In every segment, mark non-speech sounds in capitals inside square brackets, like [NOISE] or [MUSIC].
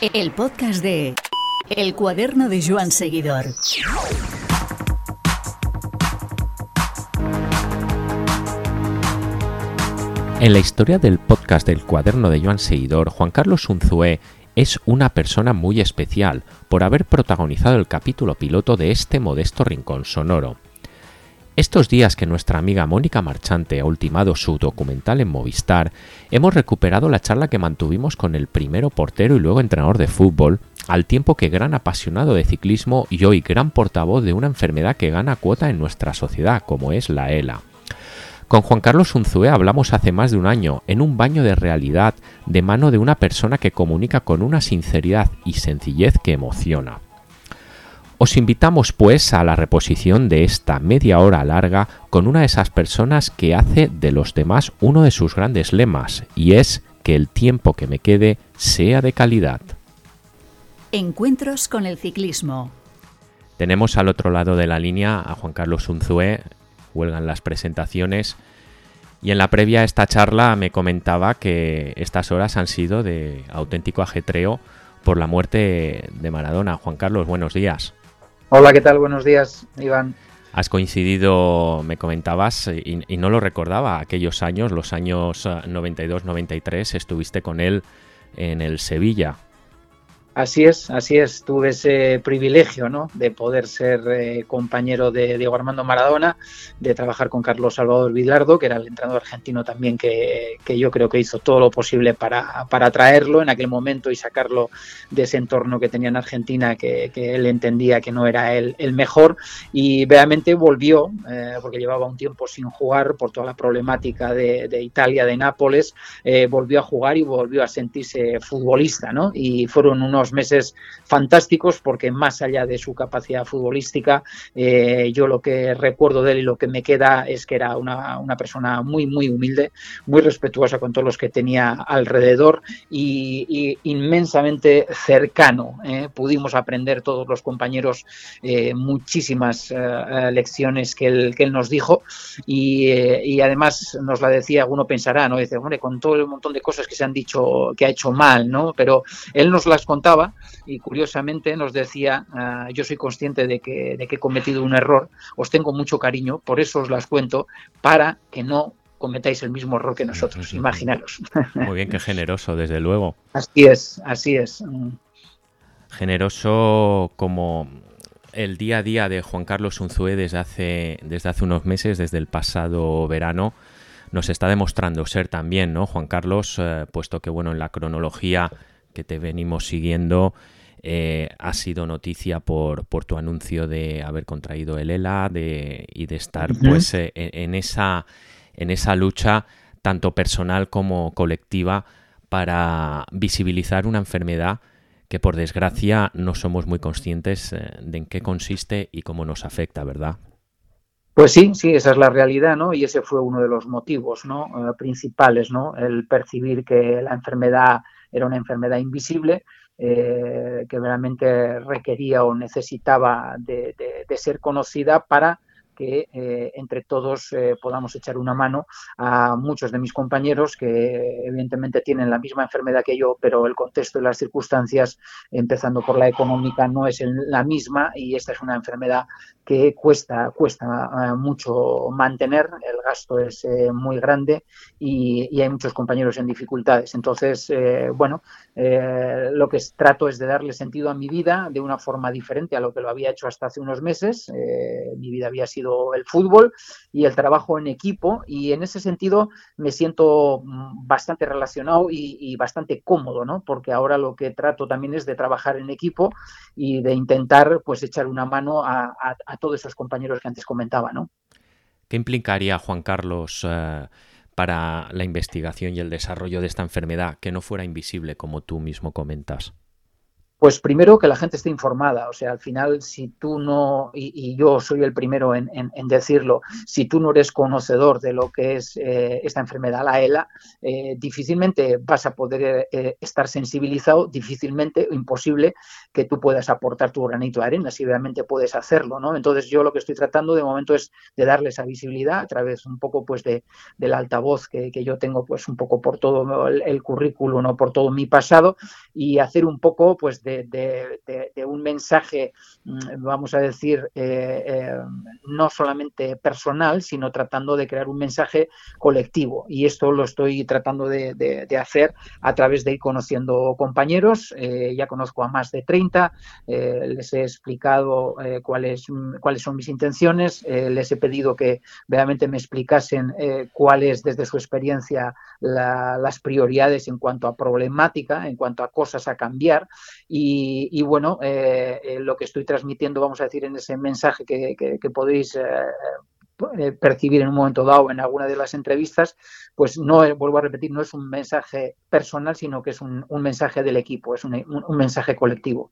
El podcast de El cuaderno de Joan Seguidor. En la historia del podcast del cuaderno de Joan Seguidor, Juan Carlos Unzué es una persona muy especial por haber protagonizado el capítulo piloto de este modesto rincón sonoro. Estos días que nuestra amiga Mónica Marchante ha ultimado su documental en Movistar, hemos recuperado la charla que mantuvimos con el primero portero y luego entrenador de fútbol, al tiempo que gran apasionado de ciclismo y hoy gran portavoz de una enfermedad que gana cuota en nuestra sociedad, como es la ELA. Con Juan Carlos Unzué hablamos hace más de un año, en un baño de realidad, de mano de una persona que comunica con una sinceridad y sencillez que emociona. Os invitamos pues a la reposición de esta media hora larga con una de esas personas que hace de los demás uno de sus grandes lemas, y es que el tiempo que me quede sea de calidad. Encuentros con el ciclismo. Tenemos al otro lado de la línea a Juan Carlos Unzué, huelgan las presentaciones, y en la previa a esta charla me comentaba que estas horas han sido de auténtico ajetreo por la muerte de Maradona. Juan Carlos, buenos días. Hola, ¿qué tal? Buenos días, Iván. Has coincidido, me comentabas, y, no lo recordaba, aquellos años, los años 92-93, eh, estuviste con él en el Sevilla. Así es, así es. Tuve ese privilegio ¿no? de poder ser eh, compañero de Diego Armando Maradona, de trabajar con Carlos Salvador Vilardo, que era el entrenador argentino también que, yo creo que hizo todo lo posible para, para, traerlo en aquel momento y sacarlo de ese entorno que tenía en Argentina, que, él entendía que no era el, el mejor. Y realmente volvió, eh, porque llevaba un tiempo sin jugar por toda la problemática de, Italia, de Nápoles, eh, volvió a jugar y volvió a sentirse futbolista. ¿no? Y fueron unos meses fantásticos porque más allá de su capacidad futbolística, eh, yo lo que recuerdo de él y lo que me queda es que era una, persona muy, muy humilde, muy respetuosa con todos los que tenía alrededor y, inmensamente cercano. ¿eh? Pudimos aprender todos los compañeros eh, muchísimas lecciones que él, que él, nos dijo y, además nos la decía, uno pensará, ¿no? Dice, hombre, con todo el montón de cosas que se han dicho que ha hecho mal, ¿no? Pero él nos las contaba y curiosamente nos decía, ah, yo soy consciente de que, de que he cometido un error, os tengo mucho cariño, por eso os las cuento, para que no cometáis el mismo error que nosotros, imaginaros. Muy bien, qué generoso, desde luego. Así es, así es. Generoso como el día a día de Juan Carlos Unzué desde hace, desde hace unos meses, desde el pasado verano, nos está demostrando ser también, ¿no? Juan Carlos, eh, puesto que, bueno, en la cronología que te venimos siguiendo, eh, ha sido noticia por, por, tu anuncio de haber contraído el ELA de, y de estar pues eh, en, esa, en esa lucha tanto personal como colectiva para visibilizar una enfermedad que por desgracia no somos muy conscientes eh, de en qué consiste y cómo nos afecta, ¿verdad? Pues sí, sí, esa es la realidad, ¿no? Y ese fue uno de los motivos, ¿no? principales, ¿no? El percibir que la enfermedad era una enfermedad invisible eh, que realmente requería o necesitaba de, ser conocida para que eh, entre todos eh, podamos echar una mano a muchos de mis compañeros que evidentemente tienen la misma enfermedad que yo, pero el contexto y las circunstancias, empezando por la económica, no es la misma y esta es una enfermedad que cuesta, cuesta eh, mucho mantener, el gasto es muy grande y, hay muchos compañeros en dificultades. Entonces, bueno, lo que trato es de darle sentido a mi vida de una forma diferente a lo que lo había hecho hasta hace unos meses. mi vida había sido el fútbol y el trabajo en equipo y en ese sentido me siento mm, bastante relacionado y, bastante cómodo, ¿no? Porque ahora lo que trato también es de trabajar en equipo y de intentar pues echar una mano a todos esos compañeros que antes comentaba, ¿no? ¿Qué implicaría, Juan Carlos, eh, para la investigación y el desarrollo de esta enfermedad que no fuera invisible, como tú mismo comentas? Pues primero que la gente esté informada, o sea, al final si tú no, y, yo soy el primero en, decirlo, si tú no eres conocedor de lo que es eh, esta enfermedad, la ELA, eh, difícilmente vas a poder eh, estar sensibilizado, difícilmente, imposible que tú puedas aportar tu granito de arena, si realmente puedes hacerlo, ¿no? Entonces yo lo que estoy tratando de momento es de darle esa visibilidad a través un poco pues de, del altavoz que, yo tengo pues un poco por todo el, el currículum o por todo mi pasado y hacer un poco pues un mensaje, mm, vamos a decir, eh, eh, no solamente personal, sino tratando de crear un mensaje colectivo. Y esto lo estoy tratando de, hacer a través de ir conociendo compañeros. Eh, ya conozco a más de 30, les he explicado cuáles, cuáles son mis intenciones, les he pedido que realmente me explicasen cuáles desde su experiencia las prioridades en cuanto a problemática, en cuanto a cosas a cambiar. Y, y, bueno, eh, eh, lo que estoy transmitiendo, vamos a decir, en ese mensaje que, podéis eh, percibir en un momento dado en alguna de las entrevistas, pues no, vuelvo a repetir, no es un mensaje personal, sino que es un, mensaje del equipo, es un, mensaje colectivo.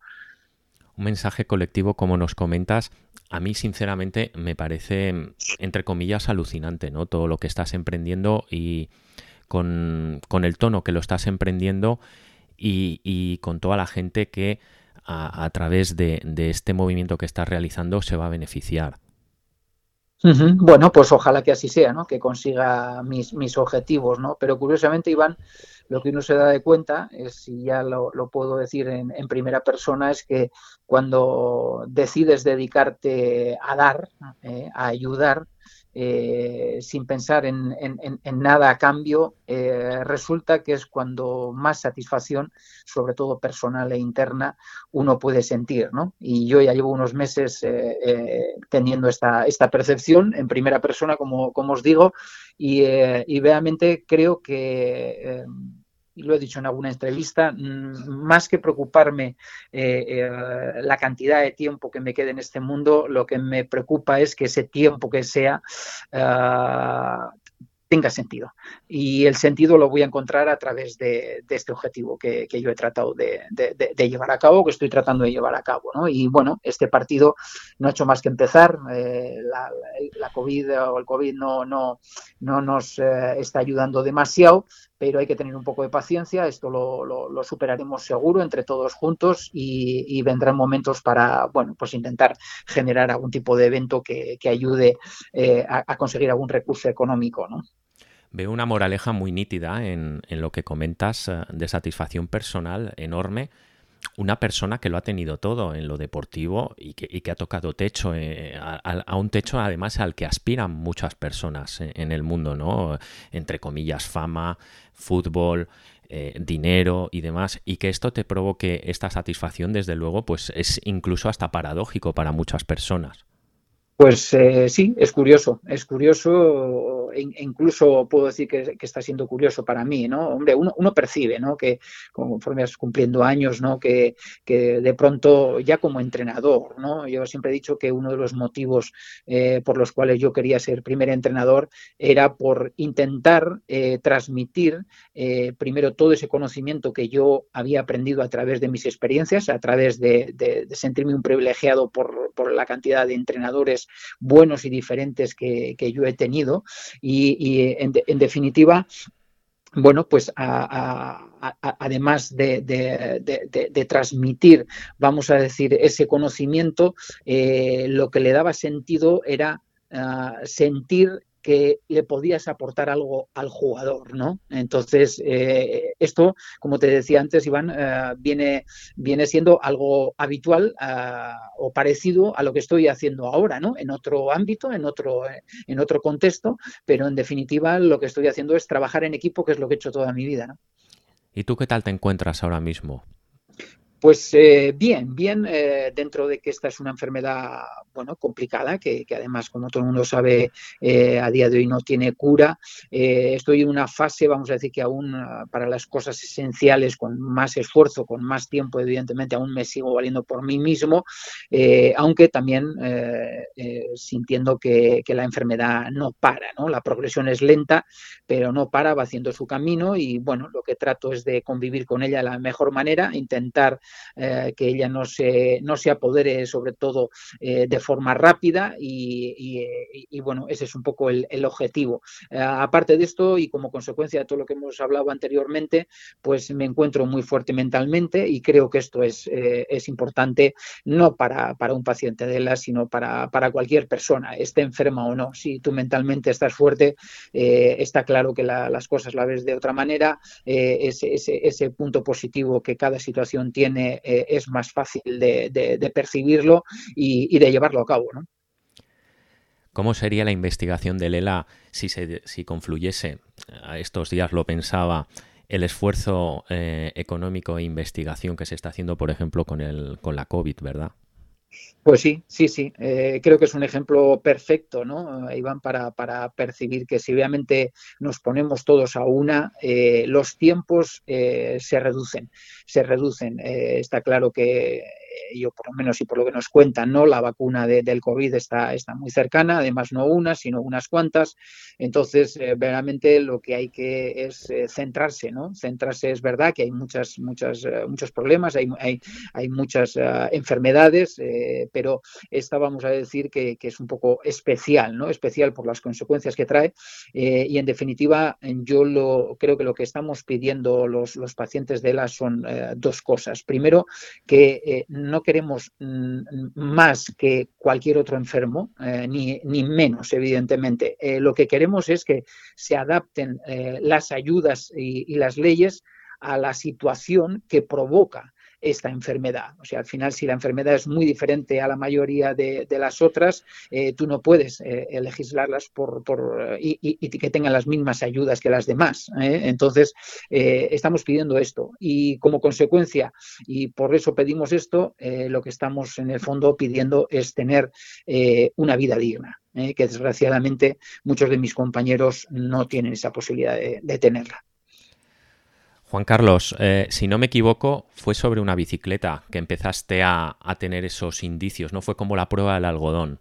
Un mensaje colectivo, como nos comentas, a mí sinceramente me parece, entre comillas, alucinante, ¿no? Todo lo que estás emprendiendo y con, con el tono que lo estás emprendiendo y, con toda la gente que a, través de, este movimiento que estás realizando se va a beneficiar. Bueno, pues ojalá que así sea, ¿no? Que consiga mis, mis, objetivos, ¿no? Pero curiosamente, Iván, lo que uno se da de cuenta, es, y ya lo, puedo decir en, primera persona, es que cuando decides dedicarte a dar, eh, a ayudar, eh, sin pensar en, nada a cambio, eh, resulta que es cuando más satisfacción, sobre todo personal e interna, uno puede sentir. ¿no? Y yo ya llevo unos meses eh, teniendo esta, esta percepción en primera persona, como, como os digo, y, y realmente creo que y lo he dicho en alguna entrevista, mm, más que preocuparme eh, eh, la cantidad de tiempo que me quede en este mundo, lo que me preocupa es que ese tiempo que sea ah, tenga sentido. Y el sentido lo voy a encontrar a través de, este objetivo que, yo he tratado de, llevar a cabo, que estoy tratando de llevar a cabo. ¿no? Y bueno, este partido no ha hecho más que empezar. Eh, la, COVID o el COVID no, no, no nos está ayudando demasiado, pero hay que tener un poco de paciencia. Esto lo, superaremos seguro entre todos juntos y, vendrán momentos para, bueno, pues intentar generar algún tipo de evento que, ayude eh, a, a conseguir algún recurso económico, ¿no? Veo una moraleja muy nítida en, lo que comentas eh, de satisfacción personal enorme. Una persona que lo ha tenido todo en lo deportivo y que, ha tocado techo, eh, a, un techo además al que aspiran muchas personas en, el mundo, ¿no? Entre comillas, fama, fútbol, eh, dinero y demás, y que esto te provoque esta satisfacción, desde luego, pues es incluso hasta paradójico para muchas personas. Pues eh, sí, es curioso, es curioso, e incluso puedo decir que, está siendo curioso para mí, ¿no? Hombre, uno, uno percibe, ¿no? Que conforme vas cumpliendo años, ¿no? Que, que, de pronto, ya como entrenador, ¿no? Yo siempre he dicho que uno de los motivos eh, por los cuales yo quería ser primer entrenador era por intentar eh, transmitir primero todo ese conocimiento que yo había aprendido a través de mis experiencias, a través de, de sentirme un privilegiado por la cantidad de entrenadores buenos y diferentes que, yo he tenido. Y, en, definitiva bueno, pues además de, transmitir, vamos a decir, ese conocimiento, eh, lo que le daba sentido era ah, sentir que le podías aportar algo al jugador, ¿no? Entonces, eh, esto, como te decía antes, Iván, eh, viene, viene siendo algo habitual eh, o parecido a lo que estoy haciendo ahora, ¿no? En otro ámbito, en otro, en otro contexto, pero en definitiva lo que estoy haciendo es trabajar en equipo, que es lo que he hecho toda mi vida. ¿Y tú qué tal te encuentras ahora mismo? Pues eh, bien, bien, eh, dentro de que esta es una enfermedad, bueno, complicada, que, además, como todo el mundo sabe, eh, a día de hoy no tiene cura. estoy en una fase, vamos a decir que aún ah, para las cosas esenciales, con más esfuerzo, con más tiempo, evidentemente, aún me sigo valiendo por mí mismo, aunque también sintiendo que, que, la enfermedad no para, ¿no? La progresión es lenta, pero no para, va haciendo su camino y, bueno, lo que trato es de convivir con ella de la mejor manera, intentar que ella no se, no se apodere sobre todo de forma rápida y, bueno, ese es un poco el, objetivo. aparte de esto y como consecuencia de todo lo que hemos hablado anteriormente, pues me encuentro muy fuerte mentalmente y creo que esto es, es importante no para, para, un paciente de la, sino para, para cualquier persona, esté enferma o no. Si tú mentalmente estás fuerte, está claro que las cosas la ves de otra manera, eh, ese, ese, punto positivo que cada situación tiene eh, es más fácil de, percibirlo y, de llevarlo a cabo. ¿no? ¿Cómo sería la investigación de Lela si, se, si confluyese, a estos días lo pensaba, el esfuerzo eh, económico e investigación que se está haciendo, por ejemplo, con, el, con la COVID, ¿verdad? Pues sí, sí, sí. Eh, creo que es un ejemplo perfecto, ¿no, Iván, para, para percibir que si obviamente nos ponemos todos a una, eh, los tiempos eh, se reducen, se reducen. está claro que yo por lo menos y por lo que nos cuentan, ¿no? La vacuna del COVID está, está muy cercana, además no una, sino unas cuantas. Entonces, eh, verdaderamente lo que hay que es eh, centrarse, ¿no? Centrarse es verdad que hay muchas, muchas, eh, muchos problemas, hay, hay, hay muchas enfermedades, pero esta vamos a decir que, que, es un poco especial, ¿no? Especial por las consecuencias que trae. y en definitiva, yo lo, creo que lo que estamos pidiendo los, los pacientes de ELA son dos cosas. Primero, que no queremos mm, más que cualquier otro enfermo, eh, ni, ni, menos, evidentemente. Eh, lo que queremos es que se adapten eh, las ayudas y las leyes a la situación que provoca esta enfermedad. O sea, al final, si la enfermedad es muy diferente a la mayoría de, las otras, eh, tú no puedes eh, legislarlas por, y, que tengan las mismas ayudas que las demás. ¿eh? Entonces, estamos pidiendo esto. Y como consecuencia, y por eso pedimos esto, lo que estamos en el fondo pidiendo es tener una vida digna. que desgraciadamente muchos de mis compañeros no tienen esa posibilidad de tenerla. Juan Carlos, eh, si no me equivoco, fue sobre una bicicleta que empezaste a, a, tener esos indicios, ¿no? Fue como la prueba del algodón.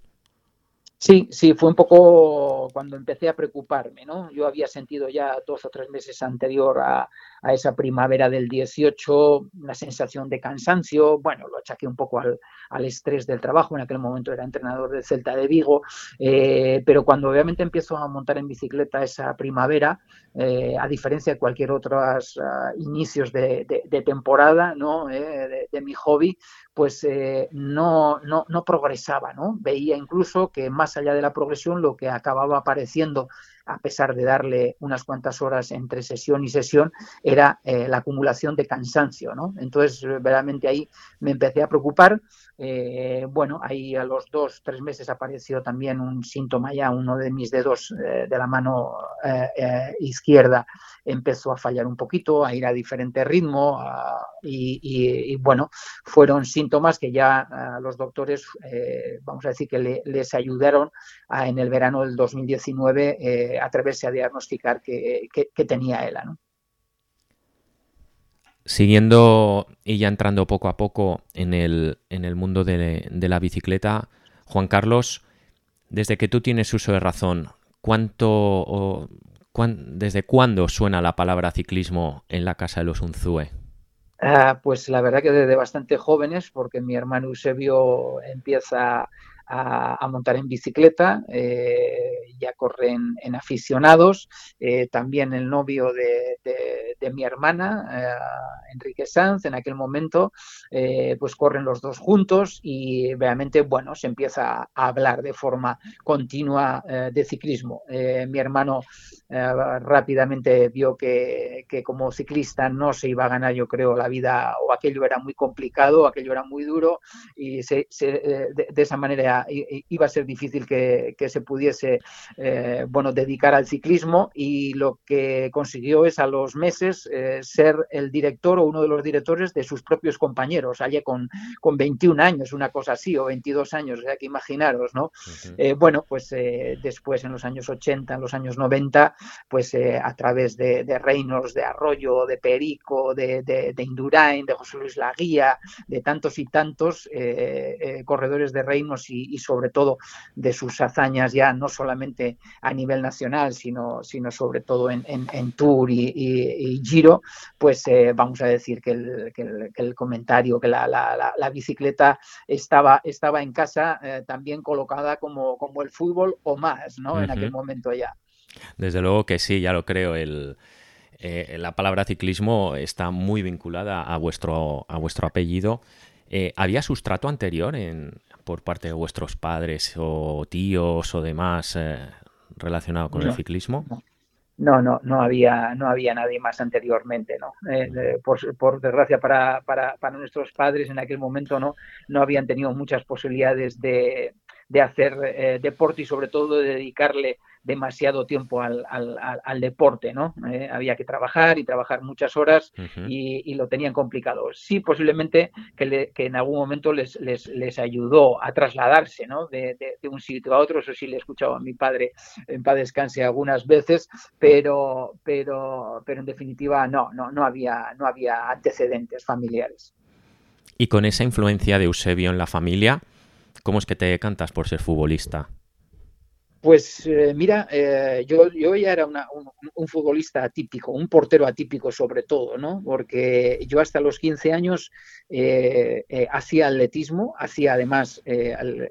Sí, sí, fue un poco cuando empecé a preocuparme, ¿no? Yo había sentido ya dos o tres meses anterior a, a esa primavera del 18 una sensación de cansancio, bueno, lo achaqué un poco al, estrés del trabajo, en aquel momento era entrenador del Celta de Vigo, eh, pero cuando obviamente empiezo a montar en bicicleta esa primavera, eh, a diferencia de cualquier otro uh, inicios de, temporada, ¿no? Eh, de, de, mi hobby, pues no, no, no progresaba, ¿no? Veía incluso que más allá de la progresión lo que acababa apareciendo a pesar de darle unas cuantas horas entre sesión y sesión, era eh, la acumulación de cansancio, ¿no? Entonces, verdaderamente ahí me empecé a preocupar. Eh, bueno, ahí a los dos, tres meses apareció también un síntoma ya, uno de mis dedos eh, de la mano izquierda empezó a fallar un poquito, a ir a diferente ritmo y, bueno, fueron síntomas que ya los doctores, vamos a decir que les ayudaron en el verano del 2019 atreverse a diagnosticar que, tenía ELA. ¿no? Siguiendo y ya entrando poco a poco en el, en el mundo de, la bicicleta, Juan Carlos, desde que tú tienes uso de razón, ¿cuánto ¿desde cuándo suena la palabra ciclismo en la casa de los Unzúe? Ah, pues la verdad que desde bastante jóvenes, porque mi hermano Eusebio empieza a, montar en bicicleta, eh, ya corren en aficionados, eh, también el novio de, mi hermana, eh, Enrique Sanz, en aquel momento, pues corren los dos juntos y realmente, bueno, se empieza a hablar de forma continua de ciclismo. mi hermano rápidamente vio que, que, como ciclista no se iba a ganar, yo creo, la vida o aquello era muy complicado, aquello era muy duro y de, de, esa manera iba a ser difícil que, se pudiese eh, bueno, dedicar al ciclismo y lo que consiguió es a los meses eh, ser el director o uno de los directores de sus propios compañeros, allá con, con 21 años, una cosa así, o 22 años, o sea que imaginaros, ¿no? Eh, bueno, pues después en los años 80, en los años 90, pues a través de, de Reynolds, de Arroyo, de Perico, de, de, de, Indurain, de José Luis Laguía, de tantos y tantos corredores de Reynolds y, y, sobre todo de sus hazañas ya no solamente a nivel nacional, sino, sino sobre todo en, Tour y, Giro, pues vamos a decir que el, comentario, que la, bicicleta estaba, estaba en casa también colocada como, como el fútbol o más, ¿no? En aquel momento ya. Desde luego que sí, ya lo creo. El, eh, la palabra ciclismo está muy vinculada a vuestro, a vuestro apellido. Eh, ¿Había sustrato anterior en, por parte de vuestros padres o tíos o demás eh, relacionado con el ciclismo? No, no, no había, no había nadie más anteriormente, ¿no? por, por, desgracia para, para, para, nuestros padres en aquel momento no, no habían tenido muchas posibilidades de, de hacer deporte y sobre todo de dedicarle demasiado tiempo al, al, deporte, ¿no? Eh, había que trabajar y trabajar muchas horas y, lo tenían complicado. Sí, posiblemente que, en algún momento les, les, ayudó a trasladarse, ¿no? De, un sitio a otro, eso sí le he escuchado a mi padre en paz descanse algunas veces, pero, pero, pero en definitiva no, no, no, había, no había antecedentes familiares. Y con esa influencia de Eusebio en la familia, ¿cómo es que te cantas por ser futbolista? Pues eh, mira, eh, yo, yo, ya era un, futbolista atípico, un portero atípico sobre todo, ¿no? Porque yo hasta los 15 años eh, hacía atletismo, hacía además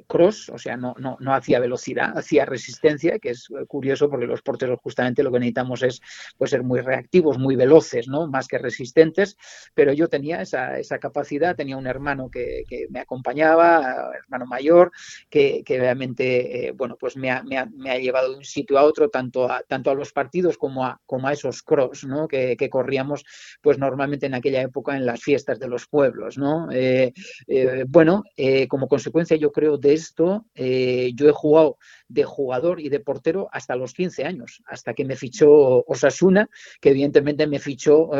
cross, o sea, no, no, no, hacía velocidad, hacía resistencia, que es curioso porque los porteros justamente lo que necesitamos es pues, ser muy reactivos, muy veloces, ¿no? Más que resistentes, pero yo tenía esa, esa capacidad, tenía un hermano que, me acompañaba, hermano mayor, que, que realmente, bueno, pues me me me ha llevado de un sitio a otro, tanto a, tanto a los partidos como a, como a esos cross ¿no? que, corríamos pues normalmente en aquella época en las fiestas de los pueblos. ¿no? Eh, eh, bueno, eh, como consecuencia yo creo de esto, yo he jugado de jugador y de portero hasta los 15 años, hasta que me fichó Osasuna, que evidentemente me fichó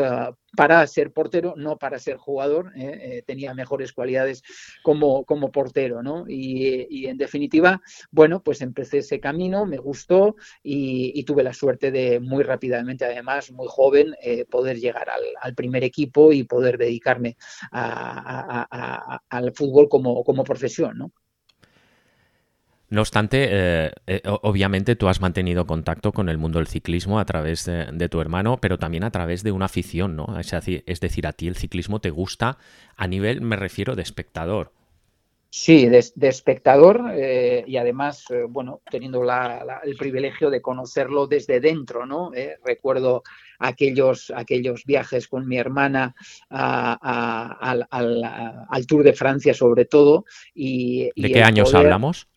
para ser portero, no para ser jugador, tenía mejores cualidades como, como portero, ¿no? Y, y, en definitiva, bueno, pues empecé ese camino me gustó y, tuve la suerte de muy rápidamente, además, muy joven, eh, poder llegar al, primer equipo y poder dedicarme al fútbol como, como profesión, ¿no? No obstante, eh, eh, obviamente tú has mantenido contacto con el mundo del ciclismo a través de, tu hermano, pero también a través de una afición, ¿no? Es decir, a ti el ciclismo te gusta a nivel, me refiero, de espectador. Sí, de, espectador eh, y además, bueno, teniendo el privilegio de conocerlo desde dentro, ¿no? Recuerdo aquellos, aquellos viajes con mi hermana al, Tour de Francia sobre todo. Y, ¿De qué años hablamos?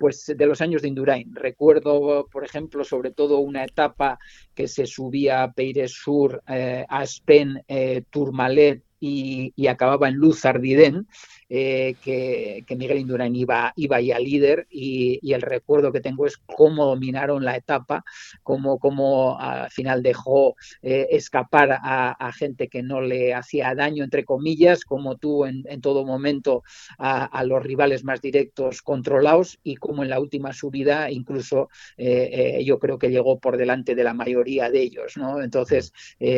Pues de los años de Indurain. Recuerdo, por ejemplo, sobre todo una etapa que se subía a Peires Sur, Aspen, Tourmalet y, y, acababa en Luz Ardiden eh, que, Miguel Indurain iba, iba ya líder y, el recuerdo que tengo es cómo dominaron la etapa, cómo, cómo al final dejó eh, escapar a, gente que no le hacía daño, entre comillas, como tuvo en, todo momento a, los rivales más directos controlados y como en la última subida incluso eh, yo creo que llegó por delante de la mayoría de ellos. ¿no? Entonces,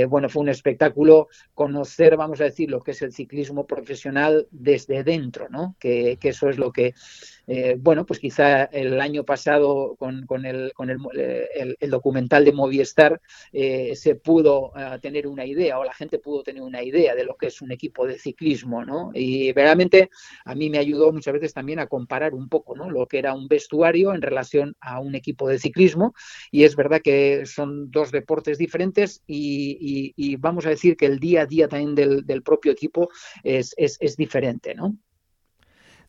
bueno, fue un espectáculo conocer, vamos a decir, lo que es el ciclismo profesional desde dentro, ¿no? Que, eso es lo que, eh, bueno, pues quizá el año pasado con, el, con el, el, documental de Movistar eh, se pudo eh, tener una idea o la gente pudo tener una idea de lo que es un equipo de ciclismo, ¿no? Y realmente a mí me ayudó muchas veces también a comparar un poco, ¿no? Lo que era un vestuario en relación a un equipo de ciclismo y es verdad que son dos deportes diferentes y, vamos a decir que el día a día también del, propio equipo es, es diferente, ¿no?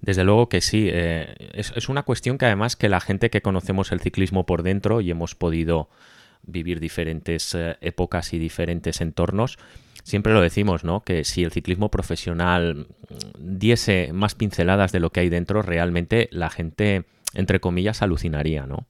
Desde luego que sí. Eh, es, una cuestión que además que la gente que conocemos el ciclismo por dentro y hemos podido vivir diferentes eh, épocas y diferentes entornos, siempre lo decimos, ¿no? Que si el ciclismo profesional diese más pinceladas de lo que hay dentro, realmente la gente, entre comillas, alucinaría, ¿no?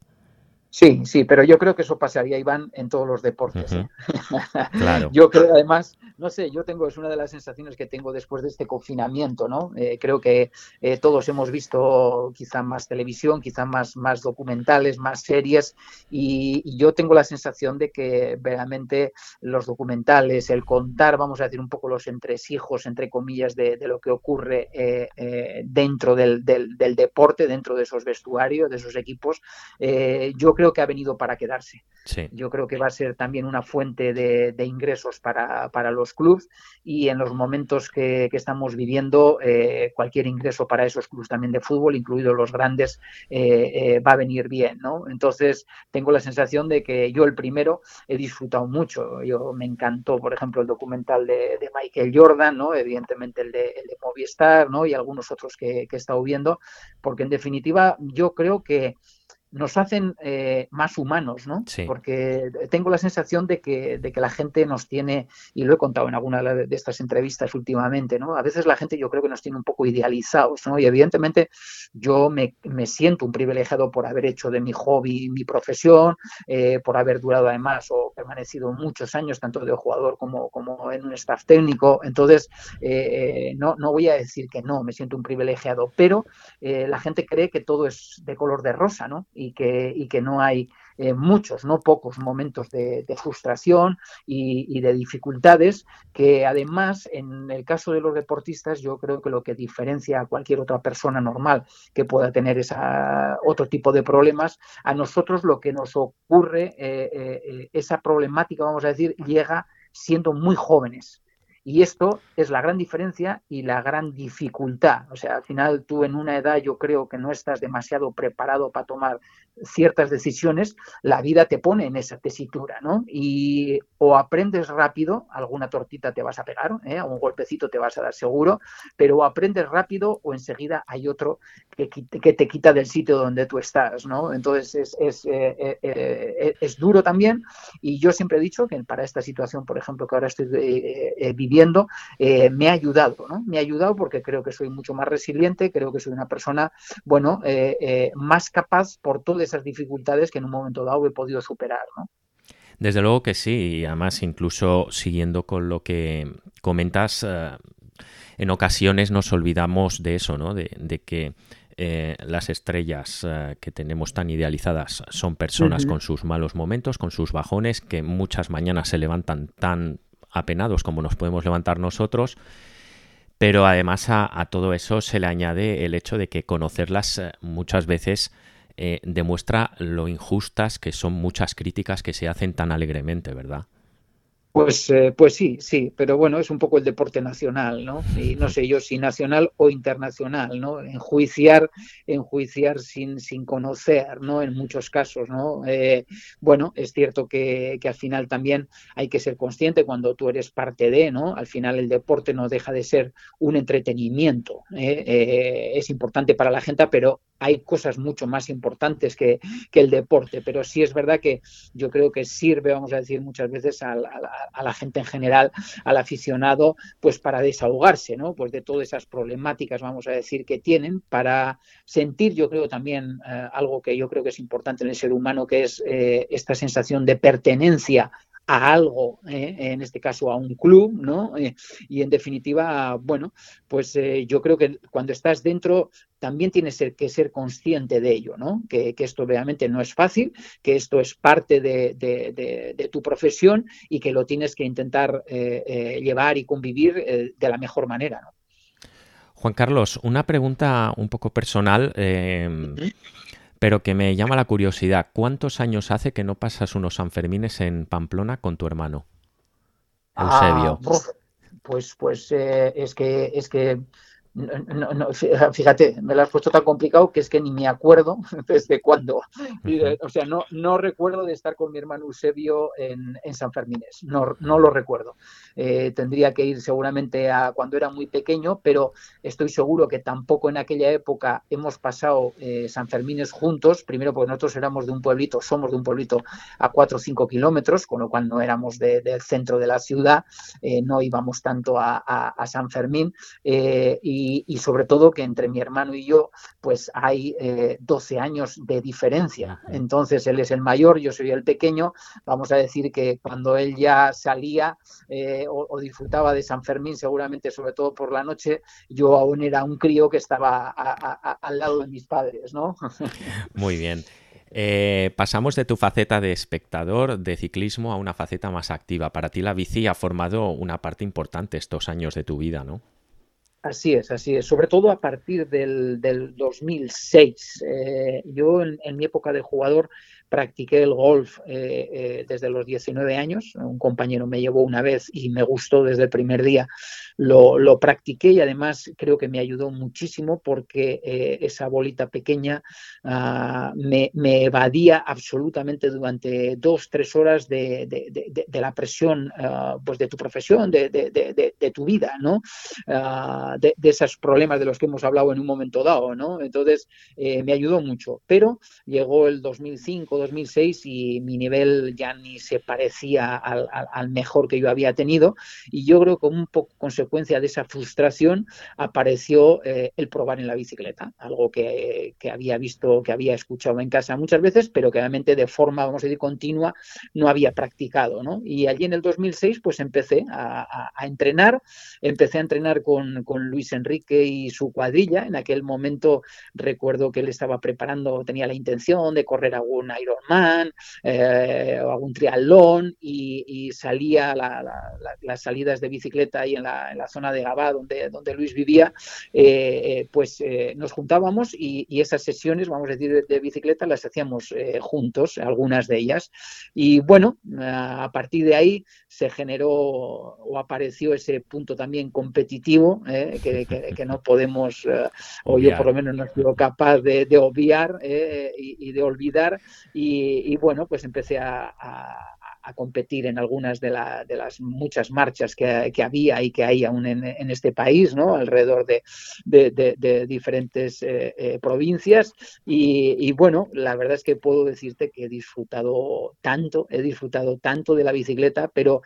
Sí, sí, pero yo creo que eso pasaría, Iván, en todos los deportes. ¿eh? [LAUGHS] Claro. yo creo, además, no sé, yo tengo, es una de las sensaciones que tengo después de este confinamiento, ¿no? Eh, creo que eh, todos hemos visto quizá más televisión, quizá más, más documentales, más series, y, yo tengo la sensación de que realmente los documentales, el contar, vamos a decir, un poco los entresijos, entre comillas, de, lo que ocurre eh, dentro del, del, deporte, dentro de esos vestuarios, de esos equipos, yo creo que ha venido para quedarse. Yo creo que va a ser también una fuente de, ingresos para, para, los clubes y en los momentos que, estamos viviendo, eh, cualquier ingreso para esos clubes también de fútbol, incluidos los grandes, eh, eh, va a venir bien. ¿no? Entonces, tengo la sensación de que yo el primero he disfrutado mucho. Yo me encantó, por ejemplo, el documental de, Michael Jordan, ¿no? evidentemente el de, el de Movistar ¿no? y algunos otros que, que he estado viendo, porque en definitiva yo creo que nos hacen eh, más humanos, ¿no? Porque tengo la sensación de que, de que la gente nos tiene, y lo he contado en alguna de estas entrevistas últimamente, ¿no? A veces la gente yo creo que nos tiene un poco idealizados, ¿no? Y evidentemente yo me, siento un privilegiado por haber hecho de mi hobby mi profesión, eh, por haber durado además o permanecido muchos años, tanto de jugador como, como en un staff técnico. Entonces, eh, no, no voy a decir que no, me siento un privilegiado, pero la gente cree que todo es de color de rosa, ¿no? y que, y que no hay eh, muchos, no pocos momentos de, frustración y, de dificultades, que además en el caso de los deportistas yo creo que lo que diferencia a cualquier otra persona normal que pueda tener esa, otro tipo de problemas, a nosotros lo que nos ocurre, eh, eh, esa problemática, vamos a decir, llega siendo muy jóvenes. Y esto es la gran diferencia y la gran dificultad. O sea, al final tú en una edad yo creo que no estás demasiado preparado para tomar ciertas decisiones, la vida te pone en esa tesitura, ¿no? Y o aprendes rápido, alguna tortita te vas a pegar, ¿eh? un golpecito te vas a dar seguro, pero o aprendes rápido o enseguida hay otro que, que te quita del sitio donde tú estás, ¿no? Entonces es, es, eh, eh, eh, es, duro también y yo siempre he dicho que para esta situación, por ejemplo, que ahora estoy viviendo, me ha ayudado, ¿no? Me ha ayudado porque creo que soy mucho más resiliente, creo que soy una persona, bueno, más capaz por todas esas dificultades que en un momento dado he podido superar, ¿no? Desde luego que sí, y además incluso siguiendo con lo que comentas, en ocasiones nos olvidamos de eso, ¿no? De, de que eh, las estrellas eh, que tenemos tan idealizadas son personas con sus malos momentos, con sus bajones, que muchas mañanas se levantan tan apenados como nos podemos levantar nosotros. Pero además a, todo eso se le añade el hecho de que conocerlas eh, muchas veces demuestra lo injustas que son muchas críticas que se hacen tan alegremente, ¿verdad? Pues, eh, pues sí, sí, pero bueno, es un poco el deporte nacional, ¿no? Y no sé yo si nacional o internacional, ¿no? Enjuiciar, enjuiciar sin, sin conocer, ¿no? En muchos casos, ¿no? Eh, bueno, es cierto que, que, al final también hay que ser consciente cuando tú eres parte de, ¿no? Al final el deporte no deja de ser un entretenimiento, ¿eh? es importante para la gente, pero hay cosas mucho más importantes que, el deporte, pero sí es verdad que yo creo que sirve, vamos a decir, muchas veces a, a, a la gente en general, al aficionado, pues para desahogarse, ¿no? Pues de todas esas problemáticas, vamos a decir, que tienen, para sentir, yo creo también eh, algo que yo creo que es importante en el ser humano, que es eh, esta sensación de pertenencia a algo, eh, en este caso a un club, ¿no? Eh, y en definitiva, bueno, pues eh, yo creo que cuando estás dentro también tienes que ser consciente de ello, ¿no? Que, esto realmente no es fácil, que esto es parte de, tu profesión y que lo tienes que intentar llevar y convivir de la mejor manera, ¿no? Juan Carlos, una pregunta un poco personal pero que me llama la curiosidad. ¿Cuántos años hace que no pasas unos Sanfermines en Pamplona con tu hermano? Eusebio. Ah, pues, pues eh, es que es que no, no, fíjate, me lo has puesto tan complicado que es que ni me acuerdo [LAUGHS] desde cuándo. O sea, no, no recuerdo de estar con mi hermano Eusebio en, en San Fermines, no, no lo recuerdo. Eh, tendría que ir seguramente a cuando era muy pequeño, pero estoy seguro que tampoco en aquella época hemos pasado eh, San Fermines juntos, primero porque nosotros éramos de un pueblito, somos de un pueblito a 4 o 5 kilómetros, con lo cual no éramos del centro de la ciudad, eh, no íbamos tanto a, a, San Fermín. y y, sobre todo que entre mi hermano y yo pues hay 12 años de diferencia. Entonces él es el mayor, yo soy el pequeño. Vamos a decir que cuando él ya salía o, disfrutaba de San Fermín, seguramente sobre todo por la noche, yo aún era un crío que estaba al lado de mis padres, ¿no? [LAUGHS] Muy bien. Eh, pasamos de tu faceta de espectador de ciclismo a una faceta más activa. Para ti la bici ha formado una parte importante estos años de tu vida, ¿no? Así es, así es. Sobre todo a partir del, 2006. Eh, yo en, mi época de jugador practiqué el golf eh, eh, desde los 19 años. Un compañero me llevó una vez y me gustó desde el primer día. Lo, practiqué y además creo que me ayudó muchísimo porque eh, esa bolita pequeña ah, me, evadía absolutamente durante dos, tres horas de, la presión ah, pues de tu profesión, de, tu vida, ¿no? Ah, de, esos problemas de los que hemos hablado en un momento dado, ¿no? Entonces me ayudó mucho. Pero llegó el 2005, 2006 y mi nivel ya ni se parecía al, mejor que yo había tenido. Y yo creo que un poco consecuencia de esa frustración apareció eh, el probar en la bicicleta, algo que, había visto, que había escuchado en casa muchas veces, pero que realmente de forma, vamos a decir, continua no había practicado, ¿no? Y allí en el 2006 pues empecé a, entrenar, empecé a entrenar con, con Luis Enrique y su cuadrilla, en aquel momento recuerdo que él estaba preparando, tenía la intención de correr algún Iron Eh, o algún triatlón y, salía las salidas de bicicleta ahí en la, zona de Gabá donde, donde Luis vivía, eh, eh, pues nos juntábamos y, esas sesiones, vamos a decir, de, bicicleta las hacíamos juntos, algunas de ellas. Y bueno, a partir de ahí se generó o apareció ese punto también competitivo que, no podemos, o yo por lo menos no he sido capaz de, obviar y, y, de olvidar. Y, bueno, pues empecé a, competir en algunas de, las muchas marchas que, había y que hay aún en, este país, ¿no? Alrededor de, diferentes eh, eh, provincias. Y, bueno, la verdad es que puedo decirte que he disfrutado tanto, he disfrutado tanto de la bicicleta, pero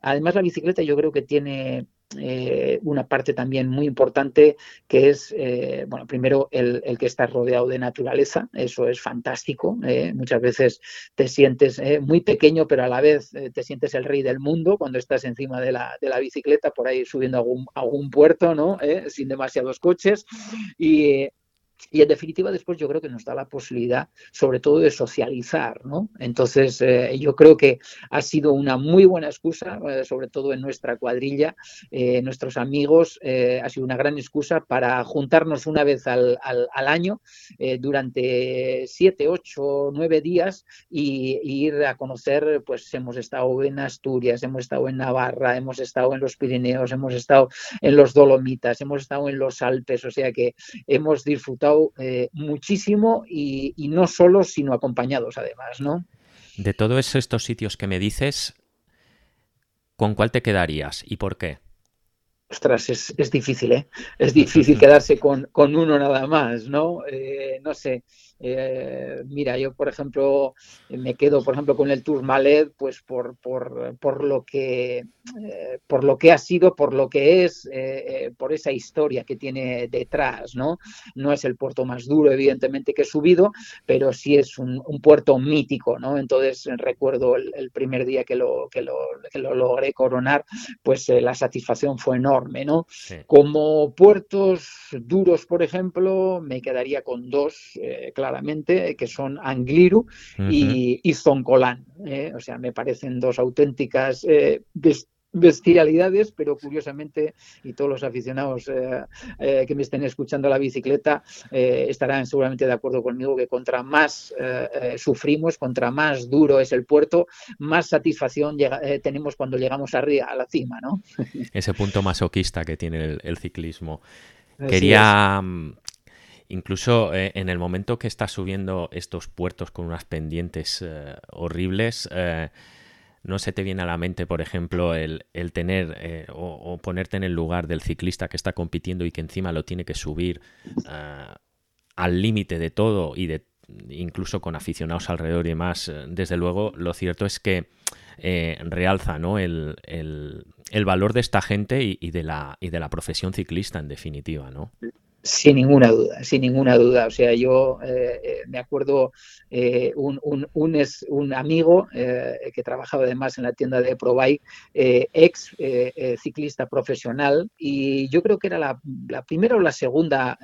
además la bicicleta yo creo que tiene eh, una parte también muy importante que es, eh, bueno, primero el, que estás rodeado de naturaleza, eso es fantástico, eh, muchas veces te sientes muy pequeño, pero a la vez te sientes el rey del mundo cuando estás encima de la, de la bicicleta, por ahí subiendo algún, algún puerto, ¿no? sin demasiados coches y y en definitiva después yo creo que nos da la posibilidad sobre todo de socializar, ¿no? Entonces eh, yo creo que ha sido una muy buena excusa, eh, sobre todo en nuestra cuadrilla, eh, nuestros amigos, ha sido una gran excusa para juntarnos una vez al, año durante siete, ocho, nueve días y, ir a conocer, pues hemos estado en Asturias, hemos estado en Navarra, hemos estado en los Pirineos, hemos estado en los Dolomitas, hemos estado en los Alpes, o sea que hemos disfrutado eh, muchísimo y, no solo, sino acompañados además, ¿no? De todos estos sitios que me dices, ¿con cuál te quedarías y por qué? Ostras, es, difícil, ¿eh? Es [LAUGHS] difícil quedarse con, uno nada más, ¿no? Eh, no sé, eh, mira, yo por ejemplo me quedo por ejemplo con el Tourmalet pues por, por, por lo que eh, por lo que ha sido, por lo que es, eh, por esa historia que tiene detrás, ¿no? No es el puerto más duro, evidentemente, que he subido, pero sí es un, puerto mítico, ¿no? Entonces recuerdo el, primer día que lo, que lo, que lo logré coronar, pues la satisfacción fue enorme, ¿no? Como puertos duros, por ejemplo, me quedaría con dos, claro que son Angliru y, y Zoncolán. ¿eh? o sea, me parecen dos auténticas eh, bestialidades, pero curiosamente, y todos los aficionados eh, que me estén escuchando la bicicleta estarán seguramente de acuerdo conmigo que contra más sufrimos, contra más duro es el puerto, más satisfacción tenemos cuando llegamos arriba, a la cima, ¿no? Ese punto masoquista que tiene el, ciclismo. Quería mm, Incluso eh, en el momento que estás subiendo estos puertos con unas pendientes eh, horribles, eh, no se te viene a la mente, por ejemplo, el, tener o, ponerte en el lugar del ciclista que está compitiendo y que encima lo tiene que subir al límite de todo y de incluso con aficionados alrededor y demás, desde luego lo cierto es que realza ¿no? el, el, valor de esta gente y, de la, y de la profesión ciclista en definitiva, ¿no? Sin ninguna duda, sin ninguna duda. O sea, yo eh, eh, me acuerdo eh, un, un, un, amigo que trabajaba además en la tienda de ProBike, ex ciclista profesional, y yo creo que era la, primera o la segunda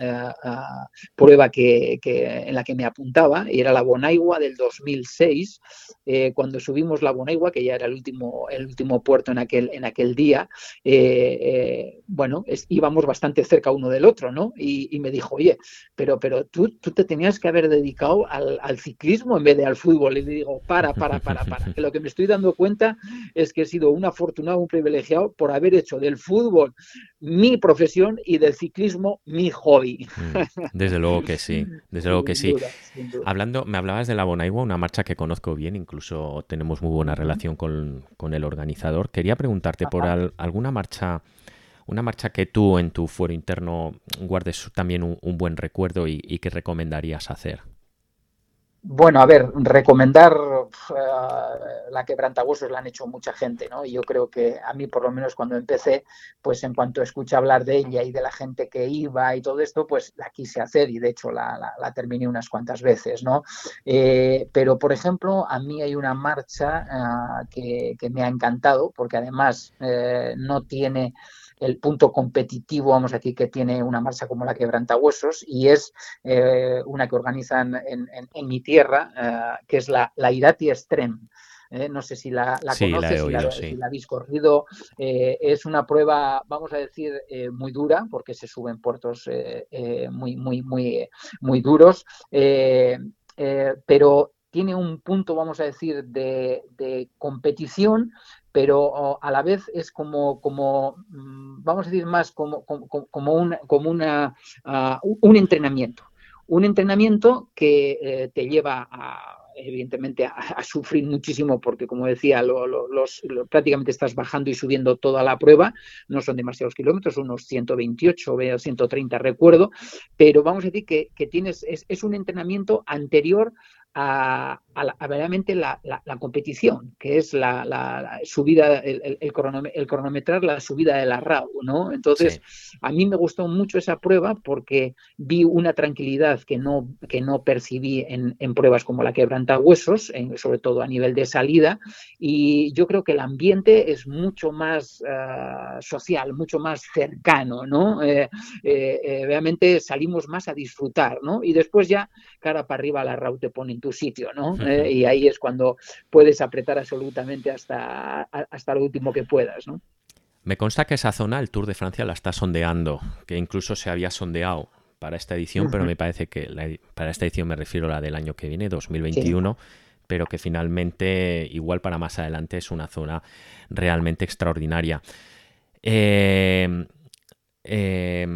prueba que, en la que me apuntaba, y era la Bonaigua del 2006, cuando subimos la Bonaigua, que ya era el último, el último puerto en aquel, en aquel día. bueno, íbamos bastante cerca uno del otro, ¿no? Me dijo, oye, pero, pero tú, tú te tenías que haber dedicado al, ciclismo en vez de al fútbol. Y le digo, para, para, para, para. [LAUGHS] Que lo que me estoy dando cuenta es que he sido un afortunado, un privilegiado por haber hecho del fútbol mi profesión y del ciclismo mi hobby. Mm, desde luego que sí, desde luego que sí. Hablando, me hablabas de la Bonaigua, una marcha que conozco bien, incluso tenemos muy buena relación con, el organizador. Quería preguntarte por alguna marcha una marcha que tú en tu fuero interno guardes también un, buen recuerdo y, que recomendarías hacer. Bueno, a ver, recomendar uh, la quebrantahuesos la han hecho mucha gente, ¿no? Y yo creo que a mí, por lo menos cuando empecé, pues en cuanto escuché hablar de ella y de la gente que iba y todo esto, pues la quise hacer y de hecho la, terminé unas cuantas veces, ¿no? Eh, pero, por ejemplo, a mí hay una marcha uh, que, me ha encantado porque además eh, no tiene el punto competitivo, vamos a decir, que tiene una marcha como la Quebrantahuesos y es eh, una que organizan en, mi tierra, eh, que es la, la Irati Extreme. Eh, no sé si la, la conoces, si, la, habéis corrido. es una prueba, vamos a decir, muy dura, porque se suben puertos muy, muy, muy, muy duros, pero tiene un punto, vamos a decir, de, de competición pero a la vez es como, como mm, vamos a decir más, como, como, como, una, como una, ah, un entrenamiento. Un entrenamiento que eh, te lleva a, evidentemente a, sufrir muchísimo porque como decía los, prácticamente estás bajando y subiendo toda la prueba no son demasiados kilómetros unos 128 o 130 recuerdo pero vamos a decir que, tienes es, es, un entrenamiento anterior a, a, verdaderamente la, competición, que es la, subida, el, el, cronometrar la subida de la RAU, ¿no? Entonces, a mí me gustó mucho esa prueba porque vi una tranquilidad que no, que no percibí en, pruebas como la quebranta huesos, sobre todo a nivel de salida, y yo creo que el ambiente es mucho más ah, social, mucho más cercano, ¿no? Eh, eh, eh, realmente salimos más a disfrutar, ¿no? Y después ya, cara para arriba, la RAU te pone en tu sitio, ¿no? ¿eh? y ahí es cuando puedes apretar absolutamente hasta, hasta lo último que puedas, ¿no? Me consta que esa zona, el Tour de Francia, la está sondeando, que incluso se había sondeado para esta edición, pero me parece que para esta edición me refiero a la del año que viene, 2021. pero que finalmente, igual para más adelante, es una zona realmente extraordinaria. Eh, eh,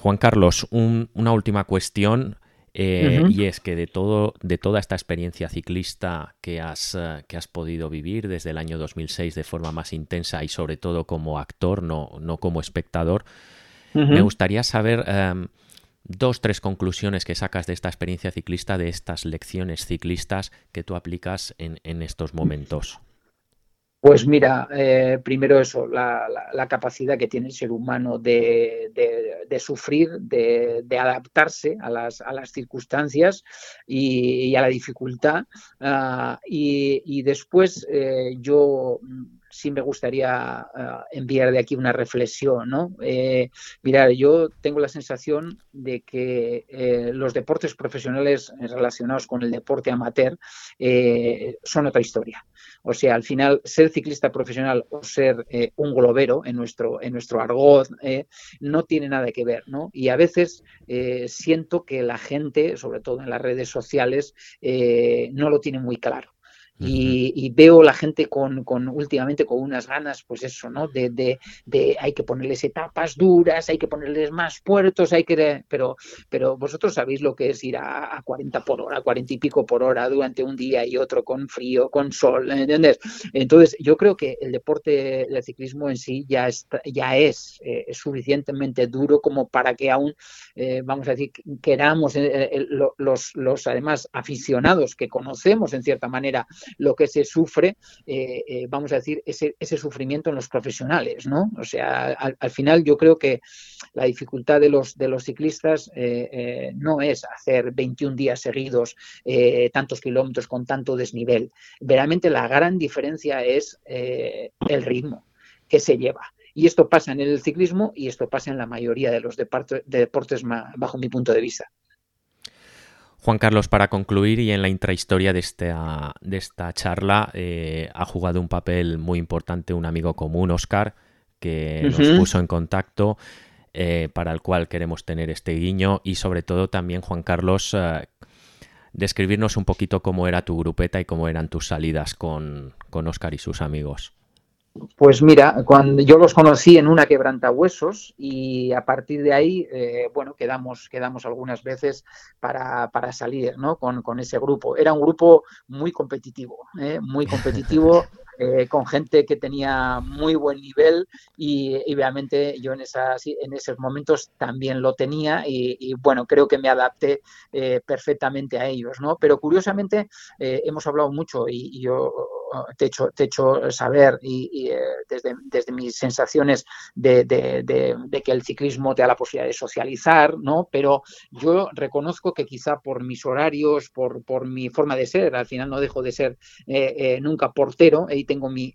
Juan Carlos, una última cuestión. Eh, y es que de todo, de toda esta experiencia ciclista que has, eh, que has podido vivir desde el año 2006 de forma más intensa y sobre todo como actor, no, no como espectador, me gustaría saber em, dos, tres conclusiones que sacas de esta experiencia ciclista, de estas lecciones ciclistas que tú aplicas en, en estos momentos. Pues mira, eh, primero eso, la, capacidad que tiene el ser humano de, sufrir, de, adaptarse a las, circunstancias y, a la dificultad. Ah, y, después eh, yo sí me gustaría ah, enviar de aquí una reflexión, ¿no? Eh, mirar, yo tengo la sensación de que los deportes profesionales relacionados con el deporte amateur son otra historia. O sea, al final, ser ciclista profesional o ser eh, un globero en nuestro, en nuestro argot eh, no tiene nada que ver, ¿no? Y a veces eh, siento que la gente, sobre todo en las redes sociales, no lo tiene muy claro. Y, veo la gente con, con, últimamente con unas ganas, pues eso, ¿no? De, de, hay que ponerles etapas duras, hay que ponerles más puertos, hay que... Pero, pero vosotros sabéis lo que es ir a, a 40 por hora, 40 y pico por hora durante un día y otro con frío, con sol, ¿entiendes? Entonces, yo creo que el deporte del ciclismo en sí ya, está, ya es, eh, suficientemente duro como para que aún, eh, vamos a decir, queramos eh, los, los, además, aficionados que conocemos en cierta manera lo que se sufre, vamos a decir, ese, ese sufrimiento en los profesionales, ¿no? O sea, al, final yo creo que la dificultad de los, de los ciclistas no es hacer 21 días seguidos tantos kilómetros con tanto desnivel. Realmente la gran diferencia es el ritmo que se lleva. Y esto pasa en el ciclismo y esto pasa en la mayoría de los deportes, bajo mi punto de vista. Juan Carlos, para concluir y en la intrahistoria de esta, de esta charla, eh, ha jugado un papel muy importante un amigo común, Oscar, que nos puso en contacto, eh, para el cual queremos tener este guiño y sobre todo también, Juan Carlos, eh, describirnos un poquito cómo era tu grupeta y cómo eran tus salidas con, con Oscar y sus amigos. Pues mira, cuando yo los conocí en una quebrantahuesos y a partir de ahí, eh, bueno, quedamos, quedamos algunas veces para, para salir, ¿no? Con, con, ese grupo. Era un grupo muy competitivo, ¿eh? muy competitivo. [LAUGHS] Eh, con gente que tenía muy buen nivel y, obviamente yo en, esas, en esos momentos también lo tenía y, bueno, creo que me adapté eh, perfectamente a ellos, ¿no? Pero curiosamente hemos hablado mucho y, yo te he hecho, te hecho saber y, desde, desde, mis sensaciones de, de, que el ciclismo te da la posibilidad de socializar, ¿no? Pero yo reconozco que quizá por mis horarios, por, por mi forma de ser, al final no dejo de ser nunca portero y tengo mi,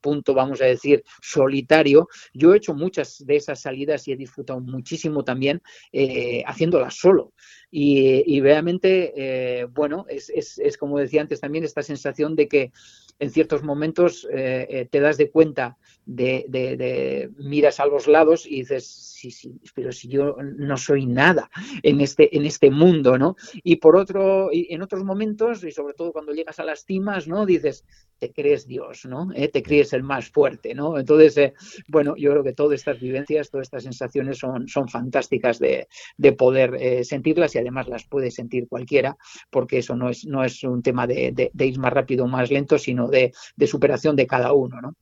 punto, vamos a decir, solitario. Yo he hecho muchas de esas salidas y he disfrutado muchísimo también eh, haciéndolas solo. Y, realmente, eh, bueno, es, es, como decía antes también, esta sensación de que en ciertos momentos eh, te das de cuenta de, miras a los lados y dices, sí, sí, pero si yo no soy nada en este, en este mundo, ¿no? Y por otro, y en otros momentos, y sobre todo cuando llegas a las cimas, ¿no? Dices, te crees Dios, ¿no? ¿Eh? Te crees el más fuerte, ¿no? Entonces, eh, bueno, yo creo que todas estas vivencias, todas estas sensaciones son, son fantásticas de, de poder eh, sentirlas y además las puede sentir cualquiera, porque eso no es, no es un tema de, de, de ir más rápido o más lento, sino de, de superación de cada uno, ¿no?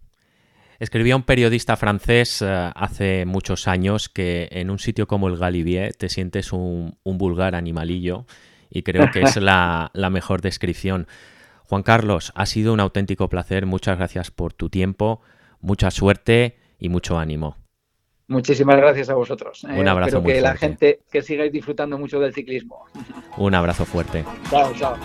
Escribía un periodista francés eh, hace muchos años que en un sitio como el Galibier te sientes un, vulgar animalillo y creo que es [LAUGHS] la, mejor descripción. Juan Carlos, ha sido un auténtico placer. Muchas gracias por tu tiempo, mucha suerte y mucho ánimo. Muchísimas gracias a vosotros. Un abrazo Espero que la gente que sigáis disfrutando mucho del ciclismo. Un abrazo fuerte. Chao, chao.